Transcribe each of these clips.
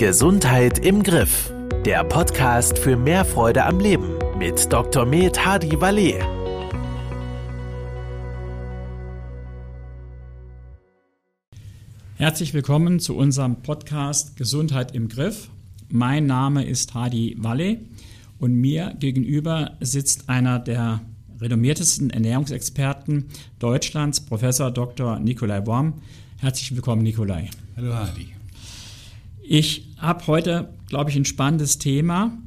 Gesundheit im Griff. Der Podcast für mehr Freude am Leben mit Dr. Med Hadi Valet. Herzlich willkommen zu unserem Podcast Gesundheit im Griff. Mein Name ist Hadi Valle und mir gegenüber sitzt einer der renommiertesten Ernährungsexperten Deutschlands, Professor Dr. Nikolai Worm. Herzlich willkommen, Nikolai. Hallo, Hadi. Ich habe heute, glaube ich, ein spannendes Thema.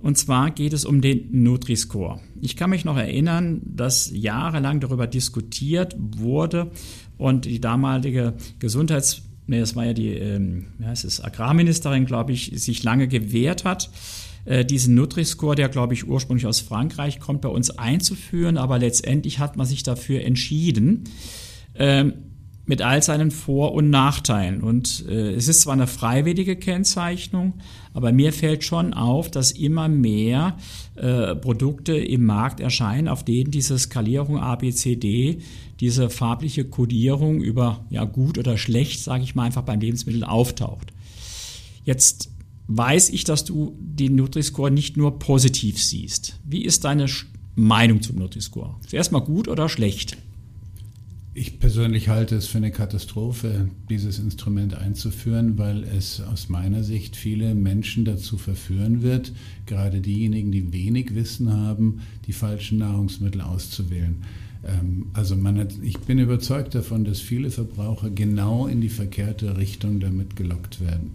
Und zwar geht es um den Nutri-Score. Ich kann mich noch erinnern, dass jahrelang darüber diskutiert wurde und die damalige Gesundheits- nee, das war ja die ähm, ja, es ist Agrarministerin, glaube ich, sich lange gewehrt hat, äh, diesen Nutri-Score, der, glaube ich, ursprünglich aus Frankreich kommt, bei uns einzuführen. Aber letztendlich hat man sich dafür entschieden. Ähm, mit all seinen Vor- und Nachteilen. Und äh, es ist zwar eine freiwillige Kennzeichnung, aber mir fällt schon auf, dass immer mehr äh, Produkte im Markt erscheinen, auf denen diese Skalierung ABCD, diese farbliche Kodierung über ja gut oder schlecht, sage ich mal einfach beim Lebensmittel auftaucht. Jetzt weiß ich, dass du den Nutri-Score nicht nur positiv siehst. Wie ist deine Meinung zum Nutri-Score? Zuerst mal gut oder schlecht? Ich persönlich halte es für eine Katastrophe, dieses Instrument einzuführen, weil es aus meiner Sicht viele Menschen dazu verführen wird, gerade diejenigen, die wenig Wissen haben, die falschen Nahrungsmittel auszuwählen. Ähm, also hat, ich bin überzeugt davon, dass viele Verbraucher genau in die verkehrte Richtung damit gelockt werden.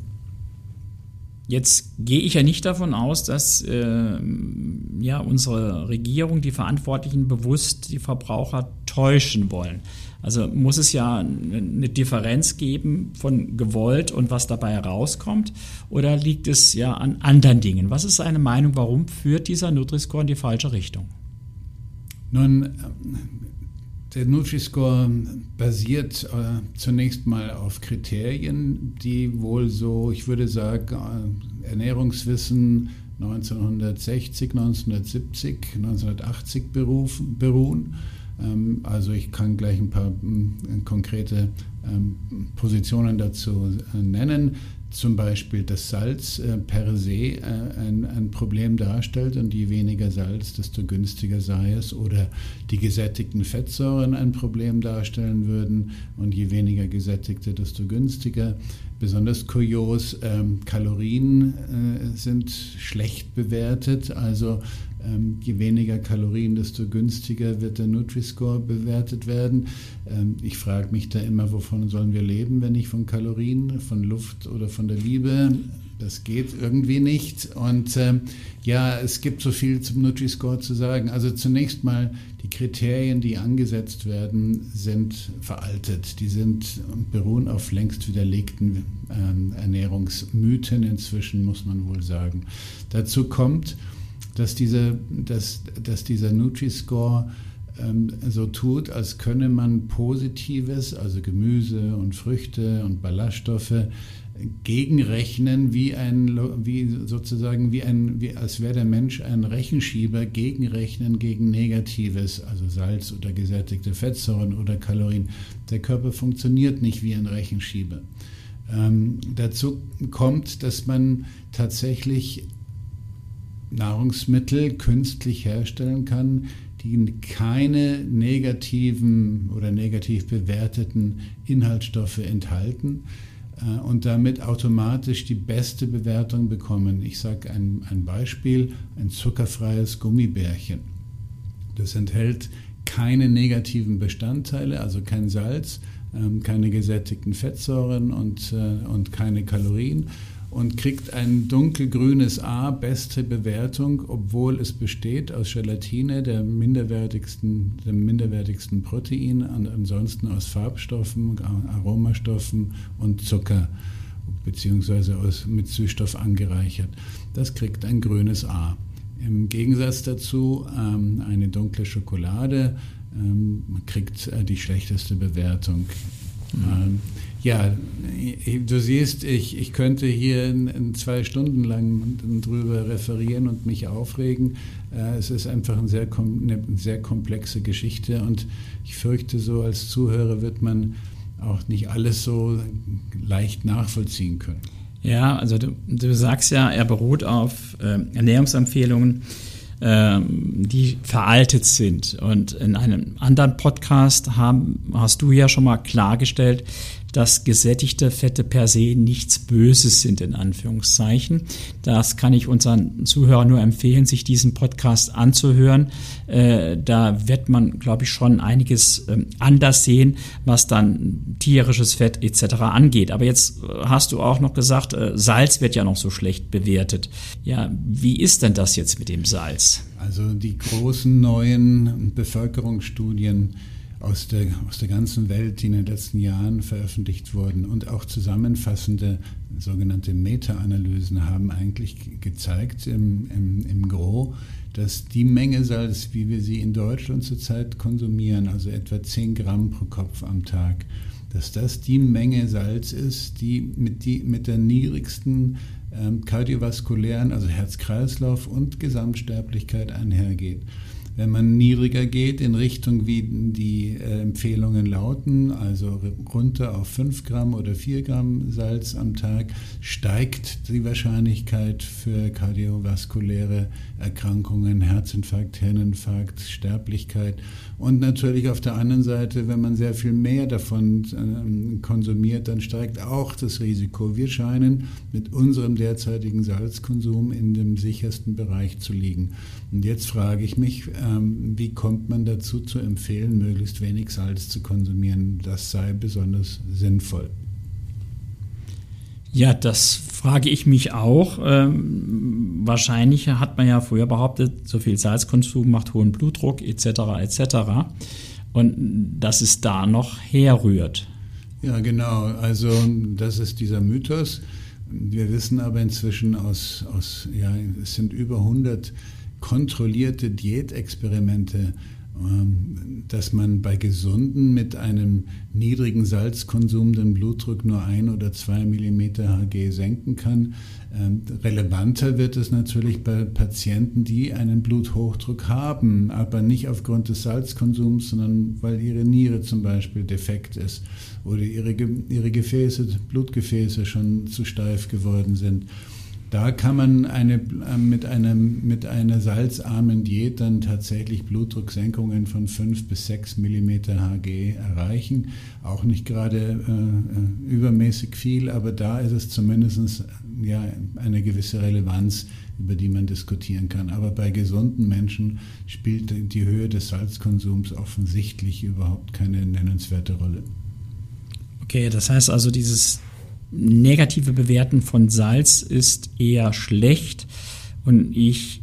Jetzt gehe ich ja nicht davon aus, dass äh, ja, unsere Regierung, die Verantwortlichen bewusst die Verbraucher täuschen wollen. Also muss es ja eine Differenz geben von gewollt und was dabei herauskommt oder liegt es ja an anderen Dingen? Was ist seine Meinung, warum führt dieser Nutri-Score in die falsche Richtung? Nun, der Nutri-Score basiert äh, zunächst mal auf Kriterien, die wohl so, ich würde sagen, äh, Ernährungswissen 1960, 1970, 1980 berufen, beruhen. Ähm, also ich kann gleich ein paar äh, konkrete ähm, Positionen dazu äh, nennen. Zum Beispiel, dass Salz äh, per se ein, ein Problem darstellt und je weniger Salz, desto günstiger sei es. Oder die gesättigten Fettsäuren ein Problem darstellen würden und je weniger gesättigte, desto günstiger. Besonders kurios, ähm, Kalorien äh, sind schlecht bewertet. Also ähm, je weniger Kalorien, desto günstiger wird der Nutri-Score bewertet werden. Ähm, ich frage mich da immer, wovon sollen wir leben, wenn nicht von Kalorien, von Luft oder von der Liebe? Das geht irgendwie nicht. Und ähm, ja, es gibt so viel zum Nutri-Score zu sagen. Also zunächst mal, die Kriterien, die angesetzt werden, sind veraltet. Die sind beruhen auf längst widerlegten ähm, Ernährungsmythen inzwischen, muss man wohl sagen. Dazu kommt, dass, diese, dass, dass dieser Nutri-Score ähm, so tut, als könne man Positives, also Gemüse und Früchte und Ballaststoffe, gegenrechnen, wie ein, wie sozusagen, wie ein, wie, als wäre der Mensch ein Rechenschieber, gegenrechnen gegen Negatives, also Salz oder gesättigte Fettsäuren oder Kalorien. Der Körper funktioniert nicht wie ein Rechenschieber. Ähm, dazu kommt, dass man tatsächlich Nahrungsmittel künstlich herstellen kann, die keine negativen oder negativ bewerteten Inhaltsstoffe enthalten äh, und damit automatisch die beste Bewertung bekommen. Ich sage ein, ein Beispiel, ein zuckerfreies Gummibärchen. Das enthält keine negativen Bestandteile, also kein Salz, ähm, keine gesättigten Fettsäuren und, äh, und keine Kalorien und kriegt ein dunkelgrünes A, beste Bewertung, obwohl es besteht aus Gelatine, der minderwertigsten, dem minderwertigsten Protein, und ansonsten aus Farbstoffen, Aromastoffen und Zucker beziehungsweise aus, mit Süßstoff angereichert. Das kriegt ein grünes A. Im Gegensatz dazu ähm, eine dunkle Schokolade ähm, kriegt äh, die schlechteste Bewertung. Mhm. Ähm, ja, du siehst, ich, ich könnte hier in, in zwei Stunden lang drüber referieren und mich aufregen. Äh, es ist einfach ein sehr, eine sehr komplexe Geschichte und ich fürchte, so als Zuhörer wird man auch nicht alles so leicht nachvollziehen können. Ja, also du, du sagst ja, er beruht auf äh, Ernährungsempfehlungen, äh, die veraltet sind. Und in einem anderen Podcast haben, hast du ja schon mal klargestellt, dass gesättigte Fette per se nichts Böses sind, in Anführungszeichen. Das kann ich unseren Zuhörern nur empfehlen, sich diesen Podcast anzuhören. Äh, da wird man, glaube ich, schon einiges ähm, anders sehen, was dann tierisches Fett etc. angeht. Aber jetzt äh, hast du auch noch gesagt, äh, Salz wird ja noch so schlecht bewertet. Ja, wie ist denn das jetzt mit dem Salz? Also die großen neuen Bevölkerungsstudien aus der, aus der ganzen Welt, die in den letzten Jahren veröffentlicht wurden und auch zusammenfassende sogenannte Meta-Analysen haben eigentlich gezeigt im, im, im Gros, dass die Menge Salz, wie wir sie in Deutschland zurzeit konsumieren, also etwa 10 Gramm pro Kopf am Tag, dass das die Menge Salz ist, die mit, die, mit der niedrigsten ähm, kardiovaskulären, also Herz-Kreislauf und Gesamtsterblichkeit einhergeht. Wenn man niedriger geht in Richtung, wie die äh, Empfehlungen lauten, also runter auf 5 Gramm oder 4 Gramm Salz am Tag, steigt die Wahrscheinlichkeit für kardiovaskuläre Erkrankungen, Herzinfarkt, Hirninfarkt, Sterblichkeit. Und natürlich auf der anderen Seite, wenn man sehr viel mehr davon äh, konsumiert, dann steigt auch das Risiko. Wir scheinen mit unserem derzeitigen Salzkonsum in dem sichersten Bereich zu liegen. Und jetzt frage ich mich, ähm, wie kommt man dazu zu empfehlen, möglichst wenig Salz zu konsumieren? Das sei besonders sinnvoll. Ja, das frage ich mich auch. Ähm, wahrscheinlich hat man ja früher behauptet, so viel Salzkonsum macht hohen Blutdruck etc. etc. Und dass es da noch herrührt. Ja, genau. Also das ist dieser Mythos. Wir wissen aber inzwischen aus, aus ja, es sind über 100 kontrollierte Diätexperimente, ähm, dass man bei Gesunden mit einem niedrigen Salzkonsum den Blutdruck nur ein oder zwei Millimeter Hg senken kann. Ähm, relevanter wird es natürlich bei Patienten, die einen Bluthochdruck haben, aber nicht aufgrund des Salzkonsums, sondern weil ihre Niere zum Beispiel defekt ist oder ihre, ihre Gefäße, Blutgefäße schon zu steif geworden sind. Da kann man eine, äh, mit, einem, mit einer salzarmen Diät dann tatsächlich Blutdrucksenkungen von 5 bis 6 mm Hg erreichen. Auch nicht gerade äh, äh, übermäßig viel, aber da ist es zumindest ja, eine gewisse Relevanz, über die man diskutieren kann. Aber bei gesunden Menschen spielt die Höhe des Salzkonsums offensichtlich überhaupt keine nennenswerte Rolle. Okay, das heißt also, dieses negative Bewerten von Salz ist eher schlecht. Und ich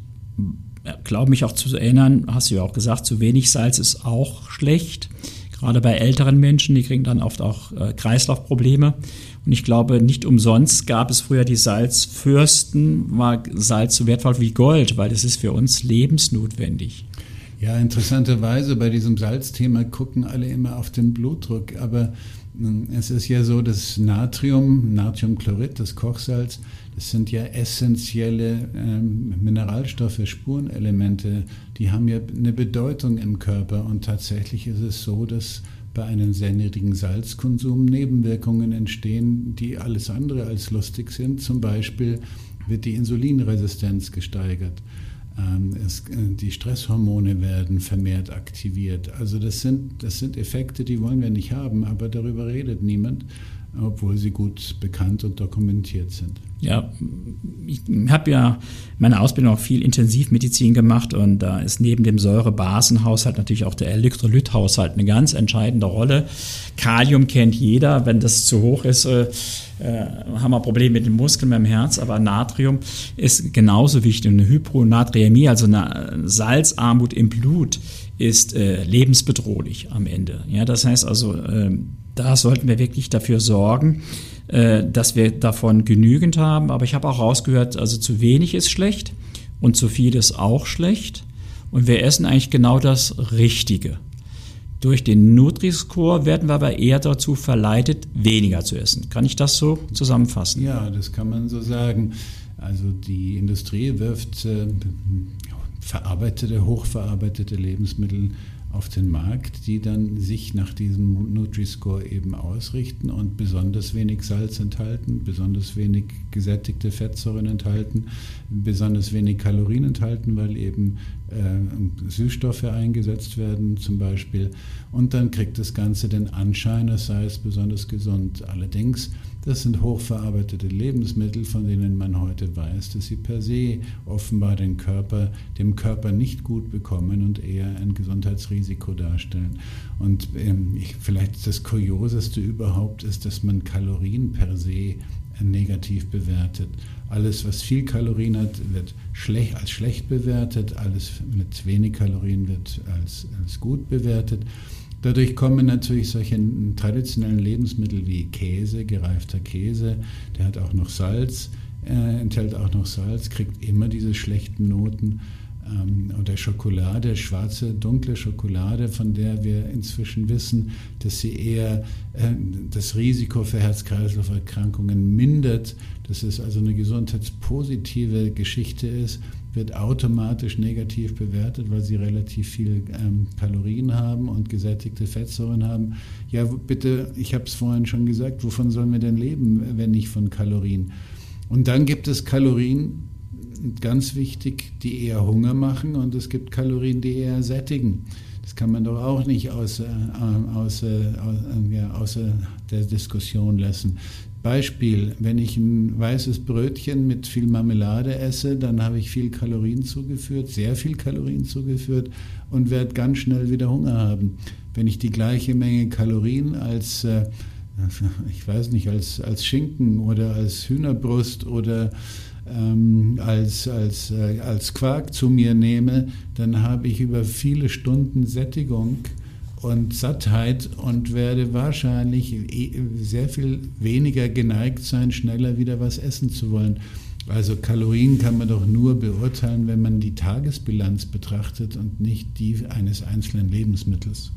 glaube mich auch zu erinnern, hast du ja auch gesagt, zu wenig Salz ist auch schlecht. Gerade bei älteren Menschen, die kriegen dann oft auch äh, Kreislaufprobleme. Und ich glaube, nicht umsonst gab es früher die Salzfürsten, war Salz so wertvoll wie Gold, weil es ist für uns lebensnotwendig. Ja, interessanterweise bei diesem Salzthema gucken alle immer auf den Blutdruck, aber es ist ja so, dass Natrium, Natriumchlorid, das Kochsalz, das sind ja essentielle ähm, Mineralstoffe, Spurenelemente, die haben ja eine Bedeutung im Körper. Und tatsächlich ist es so, dass bei einem sehr niedrigen Salzkonsum Nebenwirkungen entstehen, die alles andere als lustig sind. Zum Beispiel wird die Insulinresistenz gesteigert. Ähm, es, äh, die Stresshormone werden vermehrt aktiviert. Also das sind, das sind Effekte, die wollen wir nicht haben, aber darüber redet niemand, obwohl sie gut bekannt und dokumentiert sind. Ja, ich habe ja meine Ausbildung auch viel Intensivmedizin gemacht und da ist neben dem Säurebasenhaushalt natürlich auch der Elektrolythaushalt eine ganz entscheidende Rolle. Kalium kennt jeder, wenn das zu hoch ist, äh, äh, haben wir Probleme mit den Muskeln, mit dem Herz, aber Natrium ist genauso wichtig. Eine Hyponatriämie, also eine Salzarmut im Blut, ist äh, lebensbedrohlich am Ende. Ja, das heißt also, äh, da sollten wir wirklich dafür sorgen, äh, dass wir davon genügend haben. Aber ich habe auch rausgehört, also zu wenig ist schlecht und zu viel ist auch schlecht. Und wir essen eigentlich genau das Richtige. Durch den Nutri-Score werden wir aber eher dazu verleitet, weniger zu essen. Kann ich das so zusammenfassen? Ja, das kann man so sagen. Also die Industrie wirft äh, verarbeitete, hochverarbeitete Lebensmittel auf den Markt, die dann sich nach diesem Nutri-Score eben ausrichten und besonders wenig Salz enthalten, besonders wenig gesättigte Fettsäuren enthalten, besonders wenig Kalorien enthalten, weil eben äh, Süßstoffe eingesetzt werden zum Beispiel. Und dann kriegt das Ganze den Anschein, es sei es besonders gesund. Allerdings das sind hochverarbeitete Lebensmittel, von denen man heute weiß, dass sie per se offenbar den Körper, dem Körper nicht gut bekommen und eher ein Gesundheitsrisiko darstellen. Und ähm, ich, vielleicht das Kurioseste überhaupt ist, dass man Kalorien per se negativ bewertet. Alles, was viel Kalorien hat, wird schlecht, als schlecht bewertet. Alles mit wenig Kalorien wird als, als gut bewertet. Dadurch kommen natürlich solche traditionellen Lebensmittel wie Käse, gereifter Käse, der hat auch noch Salz, äh, enthält auch noch Salz, kriegt immer diese schlechten Noten. Ähm, oder Schokolade, schwarze, dunkle Schokolade, von der wir inzwischen wissen, dass sie eher äh, das Risiko für Herz-Kreislauf-Erkrankungen mindert, dass es also eine gesundheitspositive Geschichte ist wird automatisch negativ bewertet, weil sie relativ viel ähm, Kalorien haben und gesättigte Fettsäuren haben. Ja, bitte, ich habe es vorhin schon gesagt, wovon sollen wir denn leben, wenn nicht von Kalorien? Und dann gibt es Kalorien, ganz wichtig, die eher Hunger machen und es gibt Kalorien, die eher sättigen. Das kann man doch auch nicht außer, äh, außer, äh, ja, außer der Diskussion lassen. Beispiel, wenn ich ein weißes Brötchen mit viel Marmelade esse, dann habe ich viel Kalorien zugeführt, sehr viel Kalorien zugeführt und werde ganz schnell wieder Hunger haben. Wenn ich die gleiche Menge Kalorien als, äh, ich weiß nicht, als, als Schinken oder als Hühnerbrust oder ähm, als, als, äh, als Quark zu mir nehme, dann habe ich über viele Stunden Sättigung und Sattheit und werde wahrscheinlich sehr viel weniger geneigt sein, schneller wieder was essen zu wollen. Also Kalorien kann man doch nur beurteilen, wenn man die Tagesbilanz betrachtet und nicht die eines einzelnen Lebensmittels.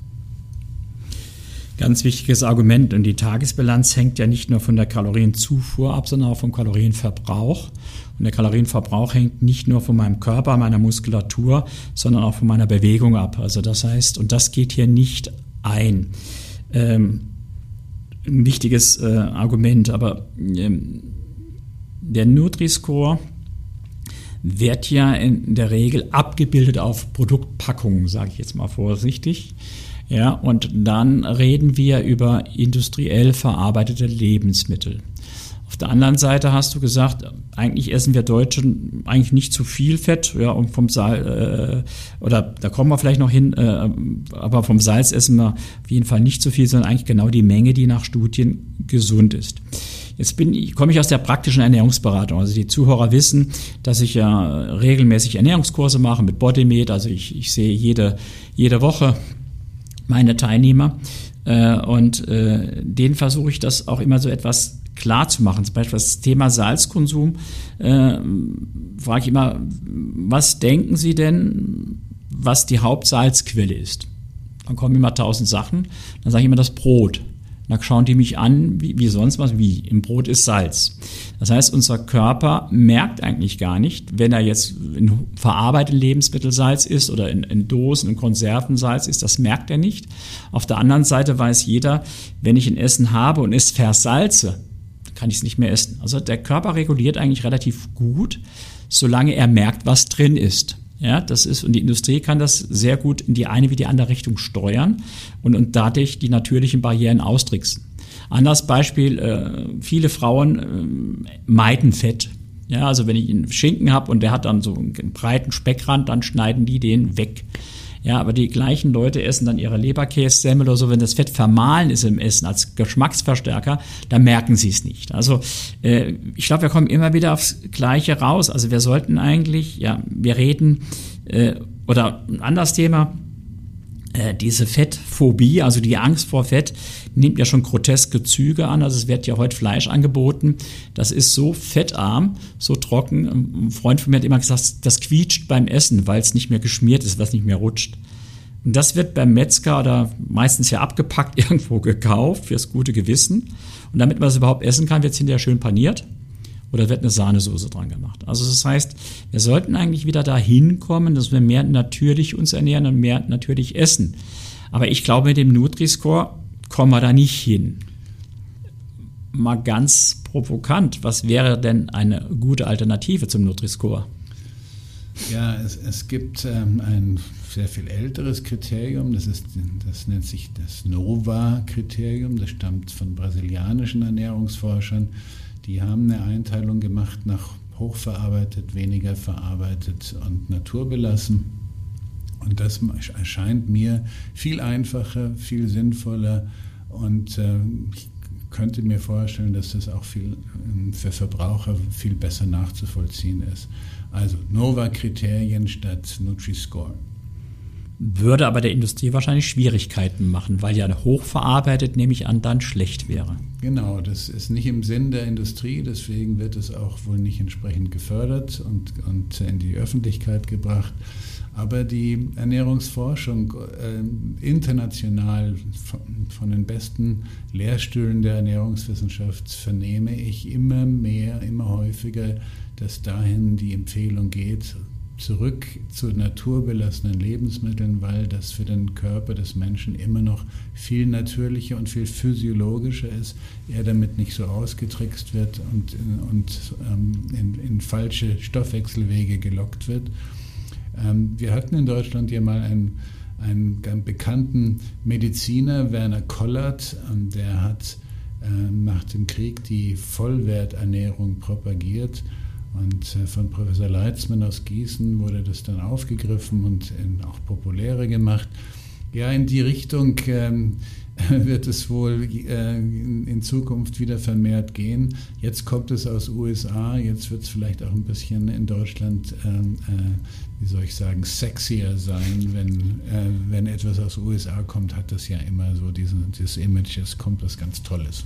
Ganz wichtiges Argument. Und die Tagesbilanz hängt ja nicht nur von der Kalorienzufuhr ab, sondern auch vom Kalorienverbrauch. Und der Kalorienverbrauch hängt nicht nur von meinem Körper, meiner Muskulatur, sondern auch von meiner Bewegung ab. Also das heißt, und das geht hier nicht ein. Ähm, ein wichtiges äh, Argument, aber ähm, der Nutri-Score wird ja in der Regel abgebildet auf Produktpackungen, sage ich jetzt mal vorsichtig. Ja, und dann reden wir über industriell verarbeitete Lebensmittel. Auf der anderen Seite hast du gesagt, eigentlich essen wir Deutschen eigentlich nicht zu viel Fett, ja, und vom Salz, äh, oder da kommen wir vielleicht noch hin, äh, aber vom Salz essen wir auf jeden Fall nicht zu viel, sondern eigentlich genau die Menge, die nach Studien gesund ist. Jetzt bin ich, komme ich aus der praktischen Ernährungsberatung. Also die Zuhörer wissen, dass ich ja regelmäßig Ernährungskurse mache mit Bodymed. Also ich, ich sehe jede, jede Woche meine Teilnehmer. Äh, und äh, denen versuche ich das auch immer so etwas klar zu machen. Zum Beispiel das Thema Salzkonsum. Äh, frage ich immer, was denken Sie denn, was die Hauptsalzquelle ist? Dann kommen immer tausend Sachen. Dann sage ich immer das Brot. Dann schauen die mich an, wie, wie sonst was, wie im Brot ist Salz. Das heißt, unser Körper merkt eigentlich gar nicht, wenn er jetzt in verarbeiteten Lebensmittel Salz isst oder in, in Dosen, in Konserven Salz ist, das merkt er nicht. Auf der anderen Seite weiß jeder, wenn ich ein Essen habe und es versalze, kann ich es nicht mehr essen. Also der Körper reguliert eigentlich relativ gut, solange er merkt, was drin ist. Ja, das ist, und die Industrie kann das sehr gut in die eine wie die andere Richtung steuern und, und dadurch die natürlichen Barrieren austricksen. Anderes Beispiel, äh, viele Frauen äh, meiden Fett. Ja, also wenn ich einen Schinken habe und der hat dann so einen breiten Speckrand, dann schneiden die den weg. Ja, aber die gleichen Leute essen dann ihre Leberkässemmel oder so, wenn das Fett vermahlen ist im Essen als Geschmacksverstärker, dann merken sie es nicht. Also äh, ich glaube, wir kommen immer wieder aufs Gleiche raus. Also wir sollten eigentlich, ja, wir reden, äh, oder ein anderes Thema, äh, diese Fettphobie, also die Angst vor Fett, nimmt ja schon groteske Züge an. Also es wird ja heute Fleisch angeboten. Das ist so fettarm, so trocken. Ein Freund von mir hat immer gesagt, das quietscht beim Essen, weil es nicht mehr geschmiert ist, was nicht mehr rutscht. Und das wird beim Metzger oder meistens ja abgepackt irgendwo gekauft fürs gute Gewissen. Und damit man es überhaupt essen kann, wird es hinterher schön paniert. oder wird eine Sahnesoße dran gemacht. Also das heißt, wir sollten eigentlich wieder dahin kommen, dass wir mehr natürlich uns ernähren und mehr natürlich essen. Aber ich glaube, mit dem Nutri-Score kommen wir da nicht hin. Mal ganz provokant, was wäre denn eine gute Alternative zum Nutri-Score? Ja, es, es gibt ähm, ein sehr viel älteres Kriterium, das, ist, das nennt sich das NOVA-Kriterium, das stammt von brasilianischen Ernährungsforschern. Die haben eine Einteilung gemacht nach hochverarbeitet, weniger verarbeitet und naturbelassen. Und das erscheint mir viel einfacher, viel sinnvoller und äh, ich könnte mir vorstellen, dass das auch viel, ähm, für Verbraucher viel besser nachzuvollziehen ist. Also Nova-Kriterien statt Nutri-Score. Würde aber der Industrie wahrscheinlich Schwierigkeiten machen, weil ja hochverarbeitet, nehme ich an, dann schlecht wäre. Genau, das ist nicht im Sinn der Industrie, deswegen wird es auch wohl nicht entsprechend gefördert und, und in die Öffentlichkeit gebracht. Aber die Ernährungsforschung äh, international von, von, den besten Lehrstühlen der Ernährungswissenschaft vernehme ich immer mehr, immer häufiger, dass dahin die Empfehlung geht, zurück zu naturbelassenen Lebensmitteln, weil das für den Körper des Menschen immer noch viel natürlicher und viel physiologischer ist, er damit nicht so ausgetrickst wird und, und ähm, in, in falsche Stoffwechselwege gelockt wird. Ähm, wir hatten in Deutschland ja mal einen, einen ganz bekannten Mediziner, Werner Kollert, ähm, der hat ähm, nach dem Krieg die Vollwerternährung propagiert. Und äh, von Professor Leitzmann aus Gießen wurde das dann aufgegriffen und auch populärer gemacht. Ja, in die Richtung wird es wohl äh, in Zukunft wieder vermehrt gehen. Jetzt kommt es aus USA, jetzt wird es vielleicht auch ein bisschen in Deutschland, ähm, äh, wie soll ich sagen, sexier sein. Wenn, äh, wenn etwas aus USA kommt, hat das ja immer so diesen, dieses Image, es kommt was ganz Tolles.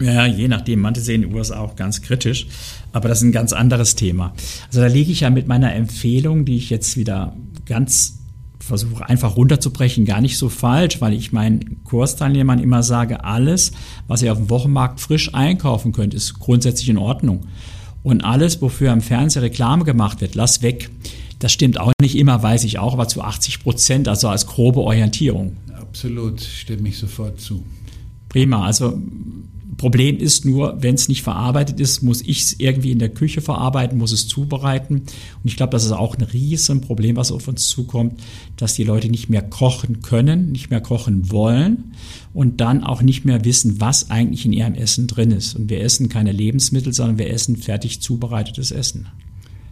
Ja, je nachdem. Manche sehen die USA auch ganz kritisch, aber das ist ein ganz anderes Thema. Also da liege ich ja mit meiner Empfehlung, die ich jetzt wieder ganz versuche einfach runterzubrechen, gar nicht so falsch, weil ich meinen Kursteilnehmern immer sage, alles, was ihr auf dem Wochenmarkt frisch einkaufen könnt, ist grundsätzlich in Ordnung. Und alles, wofür am Fernseher Reklame gemacht wird, lass weg. Das stimmt auch nicht immer, weiß ich auch, aber zu 80 Prozent, also als grobe Orientierung. Absolut, stimme ich sofort zu. Prima, also Problem ist nur, wenn es nicht verarbeitet ist, muss ich es irgendwie in der Küche verarbeiten, muss es zubereiten. Und ich glaube, das ist auch ein Riesenproblem, was auf uns zukommt, dass die Leute nicht mehr kochen können, nicht mehr kochen wollen und dann auch nicht mehr wissen, was eigentlich in ihrem Essen drin ist. Und wir essen keine Lebensmittel, sondern wir essen fertig zubereitetes Essen.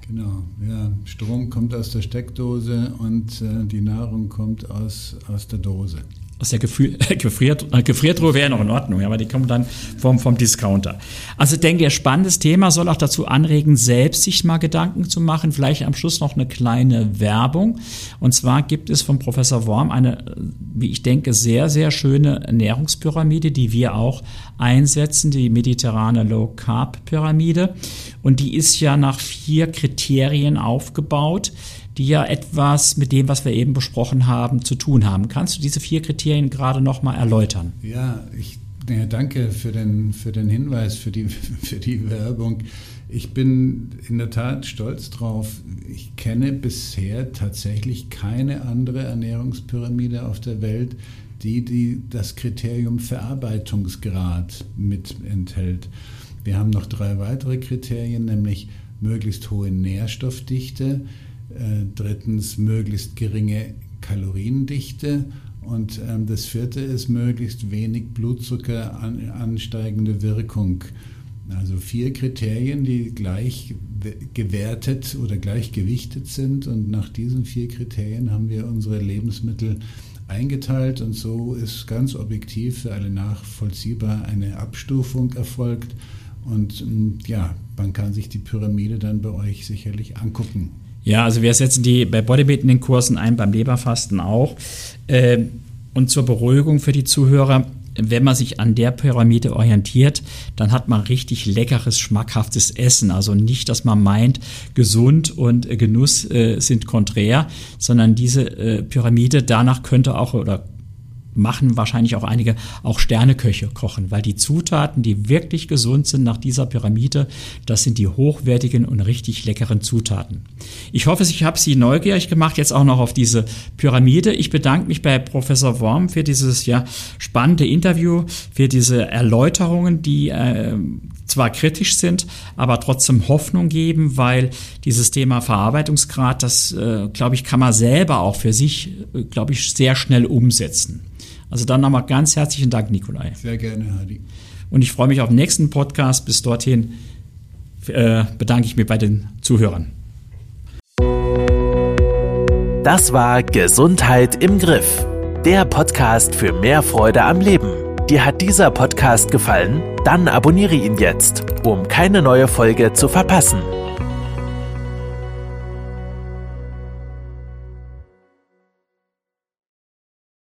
Genau, ja. Strom kommt aus der Steckdose und äh, die Nahrung kommt aus, aus der Dose aus der Gefrier Gefriert äh, Gefriertruhe wäre noch in Ordnung, aber die kommen dann vom, vom Discounter. Also ich denke, spannendes Thema soll auch dazu anregen, selbst sich mal Gedanken zu machen. Vielleicht am Schluss noch eine kleine Werbung. Und zwar gibt es von Professor Worm eine, wie ich denke, sehr, sehr schöne Ernährungspyramide, die wir auch einsetzen, die mediterrane Low Carb Pyramide. Und die ist ja nach vier Kriterien aufgebaut die ja etwas mit dem, was wir eben besprochen haben, zu tun haben. Kannst du diese vier Kriterien gerade noch mal erläutern? Ja, ich ja, danke für den, für den Hinweis, für die, für die Werbung. Ich bin in der Tat stolz drauf. Ich kenne bisher tatsächlich keine andere Ernährungspyramide auf der Welt, die, die das Kriterium Verarbeitungsgrad mit enthält. Wir haben noch drei weitere Kriterien, nämlich möglichst hohe Nährstoffdichte, äh, drittens möglichst geringe Kaloriendichte und ähm, das vierte ist möglichst wenig Blutzucker an, ansteigende Wirkung. Also vier Kriterien, die gleich gewertet oder gleich gewichtet sind und nach diesen vier Kriterien haben wir unsere Lebensmittel eingeteilt und so ist ganz objektiv für alle nachvollziehbar eine Abstufung erfolgt und ähm, ja, man kann sich die Pyramide dann bei euch sicherlich angucken. Ja, also wir setzen die bei Bodybuilding Kursen ein, beim Leberfasten auch. Ähm, und zur Beruhigung für die Zuhörer, wenn man sich an der Pyramide orientiert, dann hat man richtig leckeres, schmackhaftes Essen. Also nicht, dass man meint, gesund und Genuss äh, sind konträr, sondern diese äh, Pyramide, danach könnte auch oder machen wahrscheinlich auch einige auch Sterneköche kochen, weil die Zutaten, die wirklich gesund sind nach dieser Pyramide, das sind die hochwertigen und richtig leckeren Zutaten. Ich hoffe, ich habe Sie neugierig gemacht, jetzt auch noch auf diese Pyramide. Ich bedanke mich bei Professor Worm für dieses ja spannende Interview, für diese Erläuterungen, die äh, zwar kritisch sind, aber trotzdem Hoffnung geben, weil dieses Thema Verarbeitungsgrad, das, äh, glaube ich, kann man selber auch für sich, äh, glaube ich, sehr schnell umsetzen. Also dann nochmal ganz herzlichen Dank, Nikolai. Sehr gerne, Hadi. Und ich freue mich auf den nächsten Podcast. Bis dorthin äh, bedanke ich mich bei den Zuhörern. Das war Gesundheit im Griff, der Podcast für mehr Freude am Leben. Dir hat dieser Podcast gefallen? Dann abonniere ihn jetzt, um keine neue Folge zu verpassen.